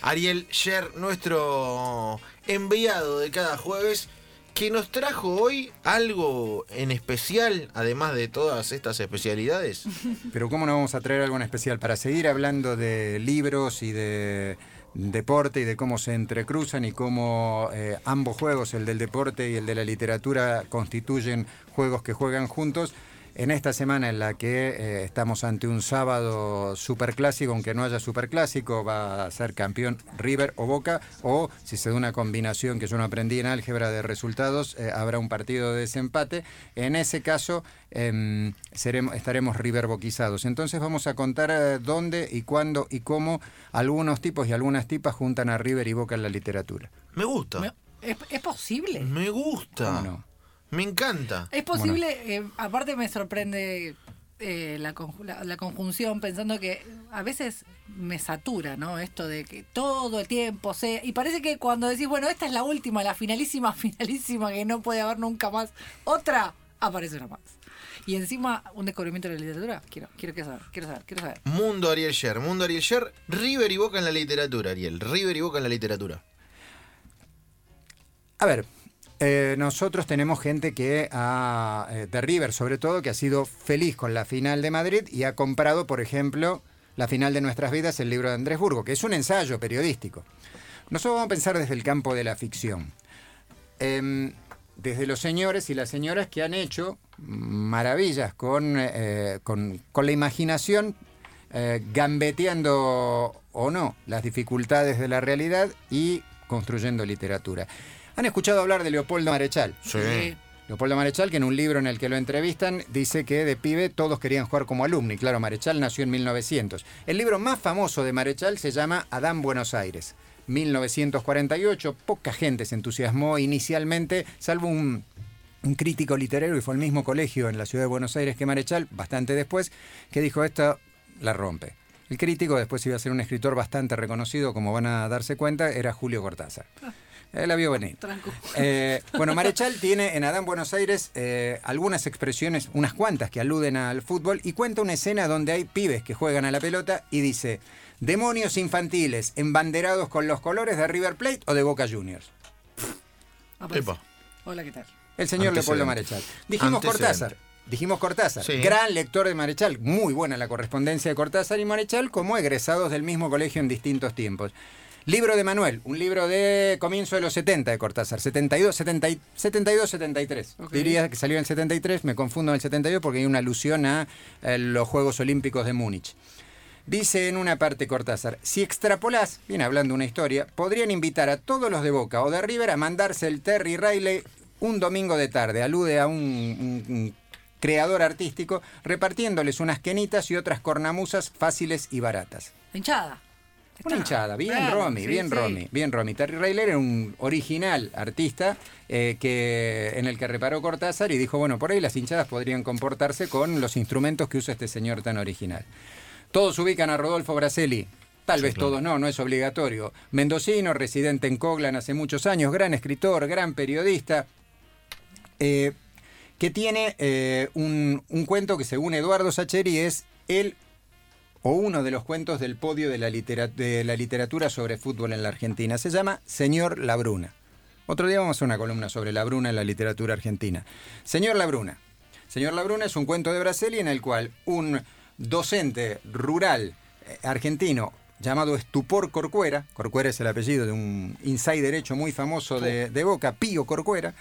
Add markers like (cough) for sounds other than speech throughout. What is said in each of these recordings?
Ariel Sher, nuestro enviado de cada jueves, que nos trajo hoy algo en especial, además de todas estas especialidades. (laughs) Pero ¿cómo no vamos a traer algo en especial? Para seguir hablando de libros y de deporte y de cómo se entrecruzan y cómo eh, ambos juegos, el del deporte y el de la literatura, constituyen juegos que juegan juntos. En esta semana en la que eh, estamos ante un sábado superclásico, aunque no haya superclásico, va a ser campeón River o Boca, o si se da una combinación que yo no aprendí en álgebra de resultados, eh, habrá un partido de desempate. En ese caso em, seremos, estaremos River boquizados. Entonces vamos a contar eh, dónde y cuándo y cómo algunos tipos y algunas tipas juntan a River y Boca en la literatura. Me gusta. Me- ¿Es, es posible? Me gusta. ¿Cómo no? Me encanta. Es posible, eh, aparte me sorprende eh, la, conju- la- la conjunción, pensando que a veces me satura, ¿no? Esto de que todo el tiempo sea. Y parece que cuando decís, bueno, esta es la última, la finalísima, (laughs) finalísima, que no puede haber nunca más, otra, aparece una más. Y encima, un descubrimiento de la literatura. Quiero, quiero, quiero saber, quiero saber, quiero saber. Mundo Ariel Sher, Mundo Ariel Sher, River y Boca en la literatura, Ariel. River y Boca en la literatura. A ver, eh, nosotros tenemos gente que ha, eh, de River sobre todo, que ha sido feliz con la final de Madrid y ha comprado, por ejemplo, la final de nuestras vidas, el libro de Andrés Burgo, que es un ensayo periodístico. Nosotros vamos a pensar desde el campo de la ficción. Em, desde los señores y las señoras que han hecho maravillas con, eh, con, la imaginación, gambeteando o no las dificultades de la realidad y construyendo literatura. ¿Han escuchado hablar de Leopoldo Marechal? Sí. Leopoldo Marechal, que en un libro en el que lo entrevistan, dice que de pibe todos querían jugar como alumni. Claro, Marechal nació en 1900. El libro más famoso de Marechal se llama Adán Buenos Aires. 1948, poca gente se entusiasmó inicialmente, salvo un, un crítico literario y fue el mismo colegio en la ciudad de Buenos Aires que Marechal, bastante después, que dijo esto la rompe. El crítico después iba a ser un escritor bastante reconocido, como van a darse cuenta, era Julio Cortázar. La vio venir. Eh, bueno, Marechal tiene en Adán Buenos Aires eh, algunas expresiones, unas cuantas que aluden al fútbol y cuenta una escena donde hay pibes que juegan a la pelota y dice, demonios infantiles embanderados con los colores de River Plate o de Boca Juniors. Epa. Hola, ¿qué tal? El señor Leopoldo. Marechal. Dijimos. Cortázar. Dijimos Cortázar, Sí. gran lector de Marechal, muy buena la correspondencia de Cortázar y Marechal como egresados del mismo colegio en distintos tiempos. Libro de Manuel, un libro de comienzo de los 70 de Cortázar, 72, 70 y- 72 73. Ok. Diría que salió en el 73, me confundo en el 72 porque hay una alusión a eh, los Juegos Olímpicos de Múnich. Dice en una parte Cortázar, si extrapolás, viene hablando una historia, podrían invitar a todos los de Boca o de River a mandarse el Terry Riley un domingo de tarde. Alude a un, un- un creador artístico repartiéndoles unas quenitas y otras cornamusas fáciles y baratas. Hinchada. Una hinchada, bien Claro, Romy, sí, bien sí. Romy, bien Romy. Terry Riley era un original artista eh, que, en el que reparó Cortázar y dijo, bueno, por ahí las hinchadas podrían comportarse con los instrumentos que usa este señor tan original. Todos ubican a Rodolfo Braselli. Tal Sí, vez claro. todos no, no es obligatorio. Mendocino, residente en Coglan hace muchos años, gran escritor, gran periodista, eh, que tiene eh, un, un cuento que según Eduardo Sacheri es el o uno de los cuentos del podio de la, litera- de la literatura sobre fútbol en la Argentina. Se llama Señor Labruna. Otro día vamos a hacer una columna sobre Labruna en la literatura argentina. Señor Labruna. Señor Labruna es un cuento de Braseli en el cual un docente rural eh, argentino llamado Estupor Corcuera, Corcuera es el apellido de un insider hecho muy famoso de, de Boca, Pío Corcuera,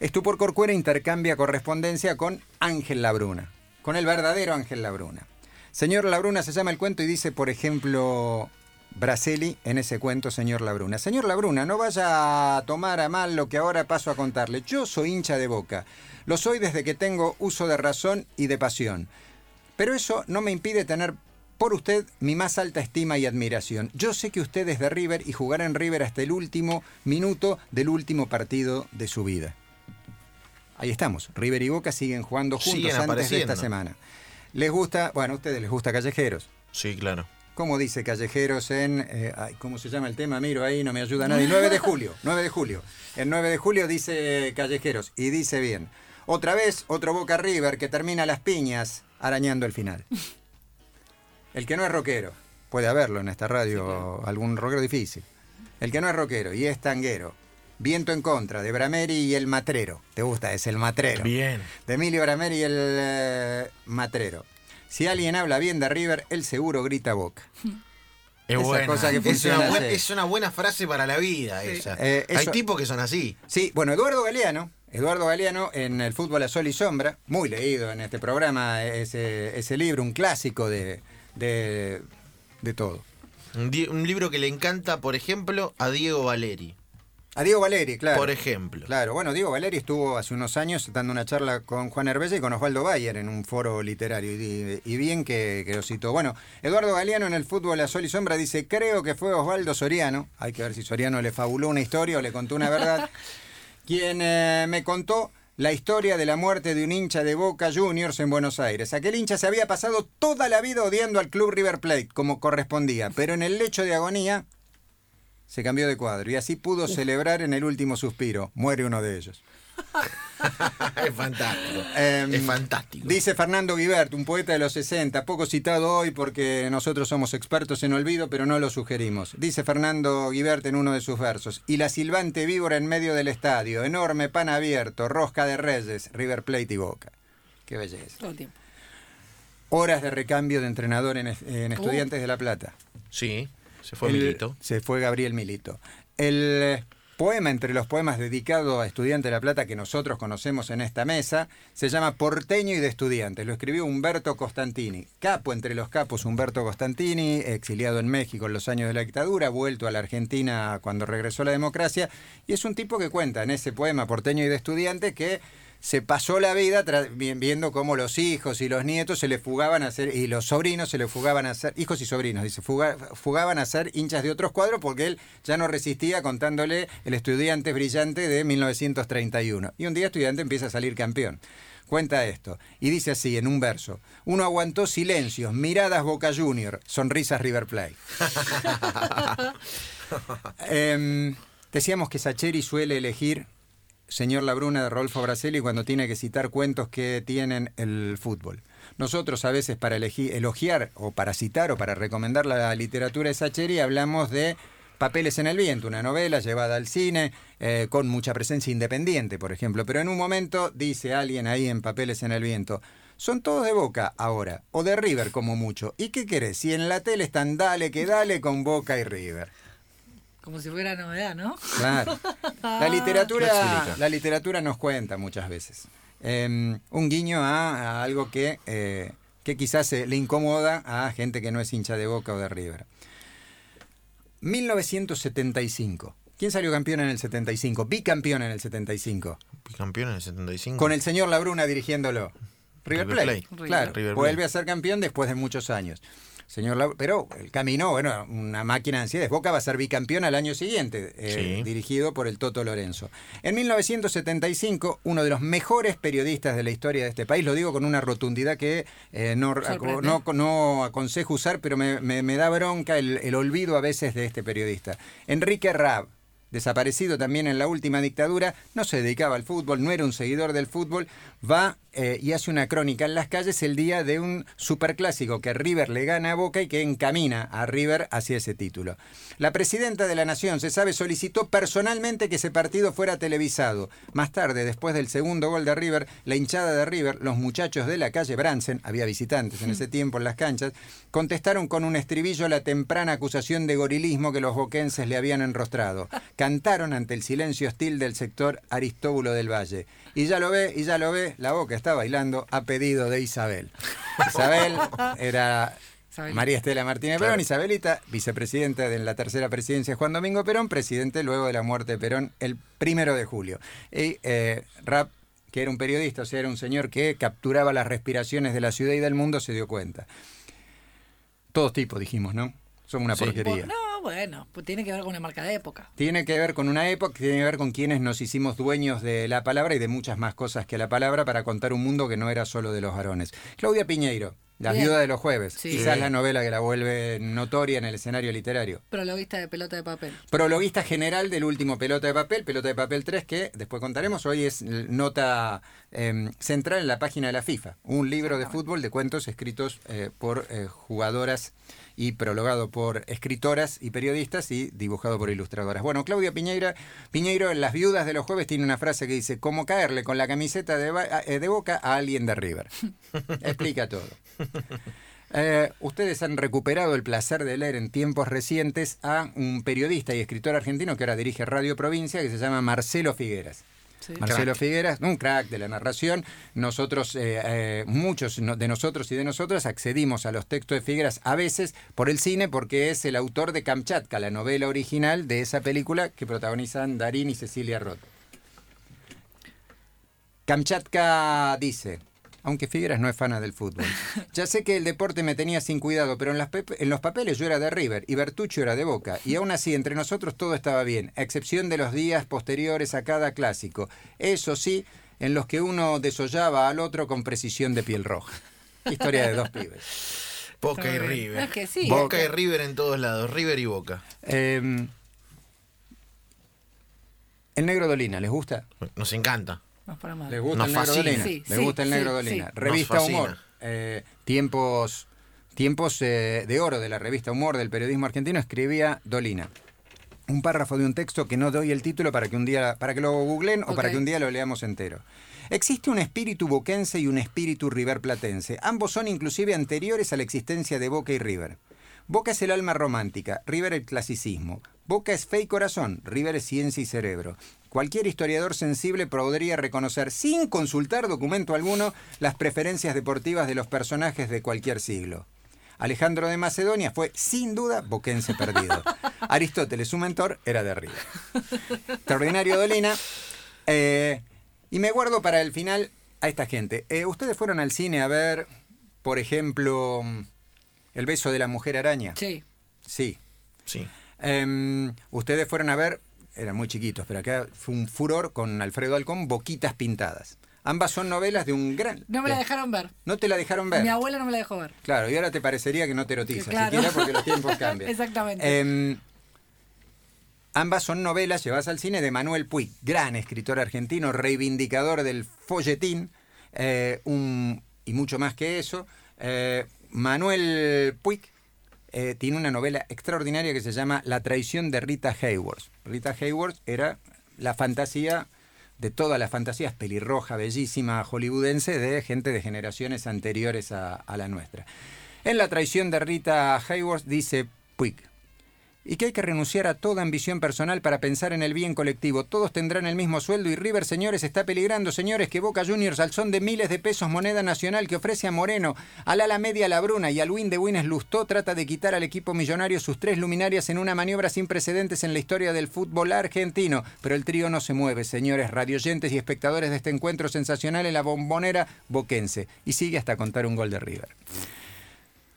Estupor Corcuera intercambia correspondencia con Ángel Labruna, con el verdadero Ángel Labruna. Señor Labruna se llama el cuento y dice, por ejemplo, Braseli en ese cuento, señor Labruna. Señor Labruna, no vaya a tomar a mal lo que ahora paso a contarle. Yo soy hincha de boca. Lo soy desde que tengo uso de razón y de pasión. Pero eso no me impide tener por usted mi más alta estima y admiración. Yo sé que usted es de River y jugará en River hasta el último minuto del último partido de su vida. Ahí estamos. River y Boca siguen jugando juntos Siguen antes de esta semana. Les gusta, bueno, a ustedes les gusta Callejeros. Sí, claro. ¿Cómo dice Callejeros en... eh, ay, ¿Cómo se llama el tema? Miro ahí, no me ayuda nadie. (laughs) 9 de julio, 9 de julio. El 9 de julio dice Callejeros y dice bien. Otra vez, otro Boca River que termina las piñas arañando el final. El que no es rockero. puede haberlo en esta radio, algún rockero difícil. El que no es rockero y es tanguero. Viento en contra, de Brameri y el Matrero. ¿Te gusta? Es el Matrero. Bien. De Emilio Brameri y el eh, Matrero. Si alguien habla bien de River, él seguro grita boca. (laughs) Es Esa buena. cosa que es, una buena, es una buena frase para la vida Sí. esa. Eh, Hay tipos que son así. Sí, bueno, Eduardo Galeano, Eduardo Galeano en el fútbol a sol y sombra, muy leído en este programa, ese, ese libro, un clásico de, de, de todo. Un, un libro que le encanta, por ejemplo, a Diego Valeri. A Diego Valeri, claro. Por ejemplo. Claro, bueno, Diego Valeri estuvo hace unos años dando una charla con Juan Herbella y con Osvaldo Bayer en un foro literario, y, y bien que, que lo citó. Bueno, Eduardo Galeano en el fútbol a sol y sombra dice, creo que fue Osvaldo Soriano, hay que ver si Soriano le fabuló una historia o le contó una verdad, (laughs) quien eh, me contó la historia de la muerte de un hincha de Boca Juniors en Buenos Aires. Aquel hincha se había pasado toda la vida odiando al club River Plate, como correspondía, pero en el lecho de agonía se cambió de cuadro y así pudo celebrar en el último suspiro. Muere uno de ellos. (laughs) es fantástico. Em, es fantástico. Dice Fernando Guibert, un poeta de los 60, poco citado hoy porque nosotros somos expertos en olvido, pero no lo sugerimos. Dice Fernando Guibert en uno de sus versos, y la silbante víbora en medio del estadio, enorme pan abierto, rosca de reyes, River Plate y Boca. Qué belleza. Todo el tiempo. Horas de recambio de entrenador en, Uh. Estudiantes de La Plata. Sí, se fue El- Milito. Se fue Gabriel Milito. El eh, poema entre los poemas dedicado a Estudiante de La Plata que nosotros conocemos en esta mesa se llama Porteño y de Estudiantes. Lo escribió Humberto Costantini. Capo entre los capos Humberto Costantini, exiliado en México en los años de la dictadura, vuelto a la Argentina cuando regresó la democracia. Y es un tipo que cuenta en ese poema Porteño y de Estudiantes que se pasó la vida viendo cómo los hijos y los nietos se le fugaban a ser, y los sobrinos se le fugaban a ser, hijos y sobrinos, dice, fuga- fugaban a ser hinchas de otros cuadros porque él ya no resistía contándole el estudiante brillante de 1931. Y un día estudiante empieza a salir campeón. Cuenta esto, y dice así en un verso, uno aguantó silencios, miradas Boca Junior, sonrisas River Plate. (laughs) Em, decíamos que Sacheri suele elegir Señor Labruna de Rodolfo Braselli cuando tiene que citar cuentos que tienen el fútbol. Nosotros a veces para elogiar o para citar o para recomendar la literatura de Sacheri hablamos de Papeles en el viento, una novela llevada al cine eh, con mucha presencia independiente, por ejemplo. Pero en un momento dice alguien ahí en Papeles en el viento, son todos de Boca ahora, o de River como mucho. ¿Y qué querés? Si en la tele están dale que dale con Boca y River. Como si fuera novedad, ¿no? Claro. (laughs) La literatura, la literatura nos cuenta muchas veces. Eh, un guiño a, a algo que, eh, que quizás le incomoda a gente que no es hincha de Boca o de River. 1975. ¿Quién salió campeón en el 75? Bicampeón en el 75. Campeón en el 75. Con el señor Labruna dirigiéndolo. River River Plate. Claro, River vuelve a ser campeón después de muchos años. Señor Lau- pero él caminó, bueno, una máquina de ansiedades. Boca va a ser bicampeón al año siguiente, eh, Sí. dirigido por el Toto Lorenzo. En 1975, uno de los mejores periodistas de la historia de este país, lo digo con una rotundidad que eh, no, no, no aconsejo usar, pero me, me- me da bronca el, el olvido a veces de este periodista. Enrique Rab, desaparecido también en la última dictadura, no se dedicaba al fútbol, no era un seguidor del fútbol, va eh, y hace una crónica en las calles el día de un superclásico que River le gana a Boca y que encamina a River hacia ese título. La presidenta de la Nación, se sabe, solicitó personalmente que ese partido fuera televisado. Más tarde, después del segundo gol de River, la hinchada de River, los muchachos de la calle Bransen, había visitantes en ese tiempo en las canchas, contestaron con un estribillo la temprana acusación de gorilismo que los boquenses le habían enrostrado. (laughs) Cantaron ante el silencio hostil del sector Aristóbulo del Valle. Y ya lo ve, y ya lo ve, la boca está bailando a pedido de Isabel. Isabel era Isabelita. María Estela Martínez Claro. Perón, Isabelita, vicepresidenta de la tercera presidencia de Juan Domingo Perón, presidente luego de la muerte de Perón el primero de julio. Y eh, Rapp, que era un periodista, o sea, era un señor que capturaba las respiraciones de la ciudad y del mundo, se dio cuenta. Todos tipos, dijimos, ¿no? Son una Sí. porquería. No, bueno, pues tiene que ver con una marca de época. Tiene que ver con una época, tiene que ver con quienes nos hicimos dueños de la palabra y de muchas más cosas que la palabra para contar un mundo que no era solo de los varones. Claudia Piñeiro, La Bien. viuda de los jueves, Sí. quizás Sí. la novela que la vuelve notoria en el escenario literario. Prologuista de pelota de papel. Prologuista general del último Pelota de Papel, Pelota de Papel 3, que después contaremos, hoy es nota eh, central en la página de la FIFA, un libro de fútbol de cuentos escritos eh, por eh, jugadoras y prologado por escritoras y periodistas y dibujado por ilustradoras. Bueno, Claudia Piñeira, Piñeiro en Las Viudas de los Jueves tiene una frase que dice, como caerle con la camiseta de, eh, de boca a alguien de River. (laughs) Explica todo. Eh, ustedes han recuperado el placer de leer en tiempos recientes a un periodista y escritor argentino que ahora dirige Radio Provincia, que se llama Marcelo Figueras. Marcelo Figueras, un crack de la narración. Nosotros, eh, eh, muchos de nosotros y de nosotras accedimos a los textos de Figueras a veces por el cine porque es el autor de Kamchatka, la novela original de esa película que protagonizan Darín y Cecilia Roth. Kamchatka dice, aunque Figueras no es fana del fútbol. (laughs) Ya sé que el deporte me tenía sin cuidado, pero en, en, los papeles yo era de River y Bertuccio era de Boca. Y aún así, entre nosotros todo estaba bien, a excepción de los días posteriores a cada clásico. Eso sí, en los que uno desollaba al otro con precisión de piel roja. Historia de dos pibes. Boca y River. Boca y River en todos lados, River y Boca. Em, el negro Dolina, ¿les gusta? Nos encanta. ¿Le gusta el negro Dolina? ¿Le gusta el negro Dolina? Revista Humor. Eh, tiempos tiempos eh, de oro de la revista Humor del periodismo argentino escribía Dolina. Un párrafo de un texto que no doy el título para que un día para que lo googlen o para que un día lo leamos entero. Existe un espíritu boquense y un espíritu riverplatense. Ambos son inclusive anteriores a la existencia de Boca y River. Boca es el alma romántica, River el clasicismo. Boca es fe y corazón, River es ciencia y cerebro. Cualquier historiador sensible podría reconocer, sin consultar documento alguno, las preferencias deportivas de los personajes de cualquier siglo. Alejandro de Macedonia fue, sin duda, boquense perdido. (laughs) Aristóteles, su mentor, era de River. Extraordinario Dolina. Eh, y me guardo para el final a esta gente. Eh, ¿Ustedes fueron al cine a ver, por ejemplo, El beso de la mujer araña? Sí. Sí. Sí. Em, ustedes fueron a ver, eran muy chiquitos, pero acá fue un furor con Alfredo Alcón, Boquitas Pintadas. Ambas son novelas de un gran... No me la dejaron ver. ¿No te la dejaron ver? Mi abuela no me la dejó ver. Claro, y ahora te parecería que no te erotiza, siquiera porque los tiempos (laughs) cambian. Exactamente. Em, ambas son novelas llevadas al cine de Manuel Puig, gran escritor argentino, reivindicador del folletín, eh, y mucho más que eso. Eh, Manuel Puig eh, tiene una novela extraordinaria que se llama La traición de Rita Hayworth. Rita Hayworth era la fantasía de todas las fantasías pelirroja, bellísima, hollywoodense de gente de generaciones anteriores a, a la nuestra. En La traición de Rita Hayworth dice Puig, y que hay que renunciar a toda ambición personal para pensar en el bien colectivo. Todos tendrán el mismo sueldo y River, señores, está peligrando, señores, que Boca Juniors al son de miles de pesos moneda nacional que ofrece a Moreno, al ala media a la Bruna y al win de Wines Lustó trata de quitar al equipo millonario sus tres luminarias en una maniobra sin precedentes en la historia del fútbol argentino. Pero el trío no se mueve, señores radioyentes y espectadores de este encuentro sensacional en la bombonera boquense. Y sigue hasta contar un gol de River.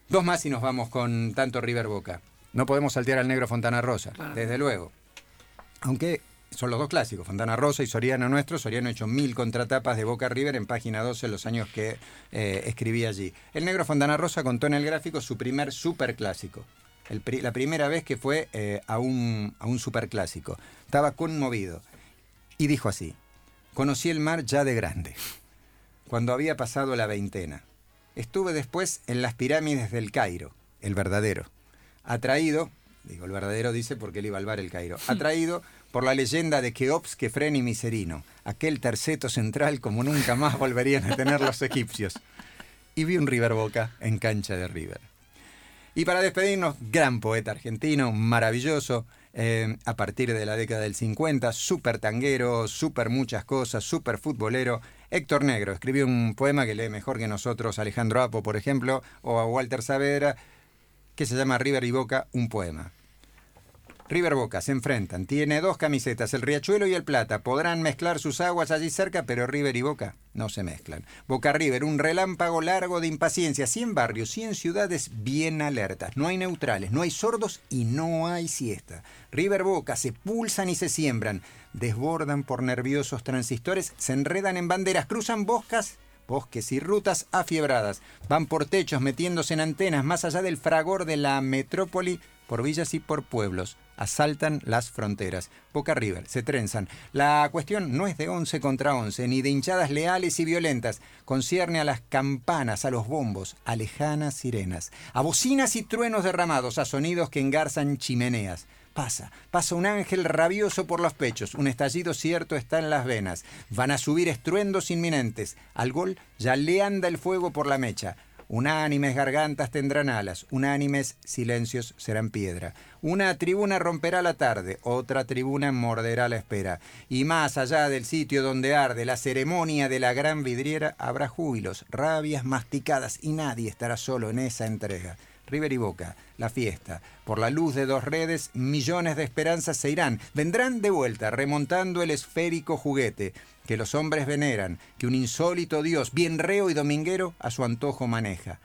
Dos más y nos vamos con tanto River Boca. No podemos saltear al negro Fontana Rosa, desde luego. Aunque son los dos clásicos, Fontana Rosa y Soriano Nuestro. Soriano ha hecho mil contratapas de Boca River en página 12 en los años que eh, escribí allí. El negro Fontana Rosa contó en el gráfico su primer superclásico. la primera vez que fue eh, a, un, a un superclásico. Estaba conmovido. Y dijo así, conocí el mar ya de grande, cuando había pasado la veintena. Estuve después en las pirámides del Cairo, el verdadero atraído, digo el verdadero dice porque él iba al bar el Cairo, atraído por la leyenda de Keops, Kefren y Miserino, aquel terceto central como nunca más volverían a tener los egipcios. Y vi un River Boca en cancha de River. Y para despedirnos, gran poeta argentino, maravilloso, eh, a partir de la década del 50, súper tanguero, súper muchas cosas, súper futbolero. Héctor Negro escribió un poema que lee mejor que nosotros Alejandro Apo, por ejemplo, o a Walter Saavedra, que se llama River y Boca, un poema. River Boca se enfrentan. Tiene dos camisetas, el Riachuelo y el Plata. Podrán mezclar sus aguas allí cerca, pero River y Boca no se mezclan. Boca River, un relámpago largo de impaciencia. 100 barrios, 100 ciudades bien alertas. No hay neutrales, no hay sordos y no hay siesta. River Boca se pulsan y se siembran. Desbordan por nerviosos transistores, se enredan en banderas, cruzan boscas bosques y rutas afiebradas. Van por techos metiéndose en antenas más allá del fragor de la metrópoli, por villas y por pueblos. asaltan las fronteras. Boca River, se trenzan. La cuestión no es de 11 contra 11, ni de hinchadas leales y violentas. Concierne a las campanas, a los bombos, a lejanas sirenas, a bocinas y truenos derramados, a sonidos que engarzan chimeneas. Pasa, pasa un ángel rabioso por los pechos, un estallido cierto está en las venas. Van a subir estruendos inminentes. Al gol ya le anda el fuego por la mecha. Unánimes gargantas tendrán alas, unánimes silencios serán piedra. Una tribuna romperá la tarde, otra tribuna morderá la espera. Y más allá del sitio donde arde la ceremonia de la gran vidriera, habrá júbilos, rabias masticadas y nadie estará solo en esa entrega. River y Boca, la fiesta. Por la luz de dos redes, millones de esperanzas se irán, vendrán de vuelta, remontando el esférico juguete que los hombres veneran, que un insólito dios, bien reo y dominguero, a su antojo maneja.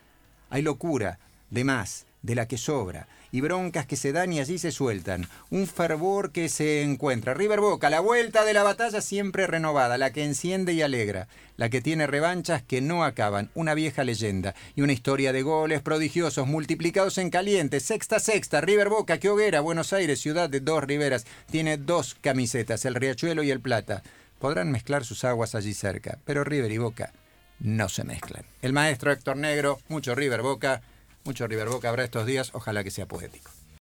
Hay locura, de más, de la que sobra, y broncas que se dan y allí se sueltan. Un fervor que se encuentra. River Boca, la vuelta de la batalla siempre renovada, la que enciende y alegra, la que tiene revanchas que no acaban, una vieja leyenda y una historia de goles prodigiosos multiplicados en caliente. Sexta, sexta, River Boca, que hoguera, Buenos Aires, ciudad de dos riberas, tiene dos camisetas, el Riachuelo y el Plata. Podrán mezclar sus aguas allí cerca, pero River y Boca no se mezclan. El maestro Héctor Negro, mucho River Boca. Mucho River Boca habrá estos días, ojalá que sea poético.